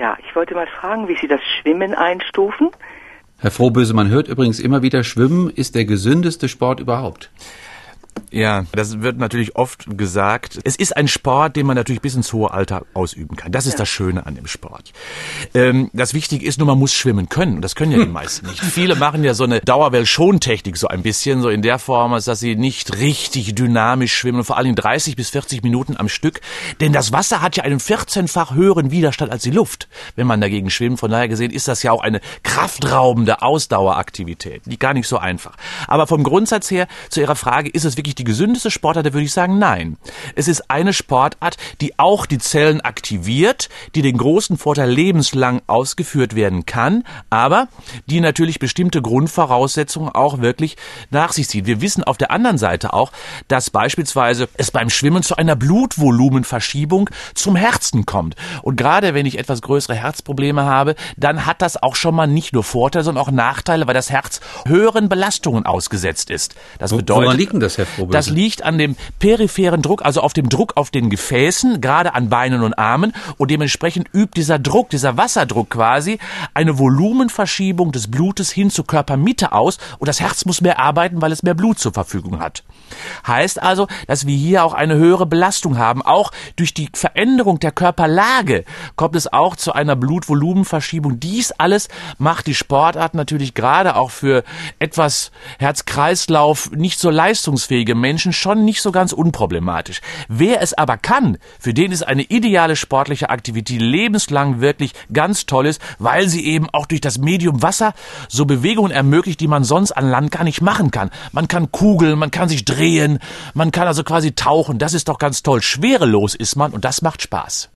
Ja, ich wollte mal fragen, wie Sie das Schwimmen einstufen. Herr Frohböse, man hört übrigens immer wieder, Schwimmen ist der gesündeste Sport überhaupt. Ja, das wird natürlich oft gesagt. Es ist ein Sport, den man natürlich bis ins hohe Alter ausüben kann. Das ist ja. das Schöne an dem Sport. Ähm, das Wichtige ist nur, man muss schwimmen können. Und das können ja die meisten nicht. Viele machen ja so eine Dauerwellschontechnik so ein bisschen, so in der Form, dass sie nicht richtig dynamisch schwimmen und vor allem 30 bis 40 Minuten am Stück. Denn das Wasser hat ja einen 14-fach höheren Widerstand als die Luft, wenn man dagegen schwimmt. Von daher gesehen ist das ja auch eine kraftraubende Ausdaueraktivität. Die gar nicht so einfach. Aber vom Grundsatz her zu Ihrer Frage, ist es wirklich die gesündeste Sportart, da würde ich sagen, nein. Es ist eine Sportart, die auch die Zellen aktiviert, die den großen Vorteil lebenslang ausgeführt werden kann, aber die natürlich bestimmte Grundvoraussetzungen auch wirklich nach sich zieht. Wir wissen auf der anderen Seite auch, dass beispielsweise es beim Schwimmen zu einer Blutvolumenverschiebung zum Herzen kommt. Und gerade wenn ich etwas größere Herzprobleme habe, dann hat das auch schon mal nicht nur Vorteile, sondern auch Nachteile, weil das Herz höheren Belastungen ausgesetzt ist. Das bedeutet, Woran liegt denn das, Herr? Das liegt an dem peripheren Druck, also auf dem Druck auf den Gefäßen, gerade an Beinen und Armen. Und dementsprechend übt dieser Druck, dieser Wasserdruck quasi, eine Volumenverschiebung des Blutes hin zur Körpermitte aus. Und das Herz muss mehr arbeiten, weil es mehr Blut zur Verfügung hat. Heißt also, dass wir hier auch eine höhere Belastung haben. Auch durch die Veränderung der Körperlage kommt es auch zu einer Blutvolumenverschiebung. Dies alles macht die Sportart natürlich gerade auch für etwas Herz-Kreislauf nicht so leistungsfähige Menschen schon nicht so ganz unproblematisch. Wer es aber kann, für den ist eine ideale sportliche Aktivität lebenslang wirklich ganz toll weil sie eben auch durch das Medium Wasser so Bewegungen ermöglicht, die man sonst an Land gar nicht machen kann. Man kann kugeln, man kann sich drehen, man kann also quasi tauchen. Das ist doch ganz toll. Schwerelos ist man und das macht Spaß.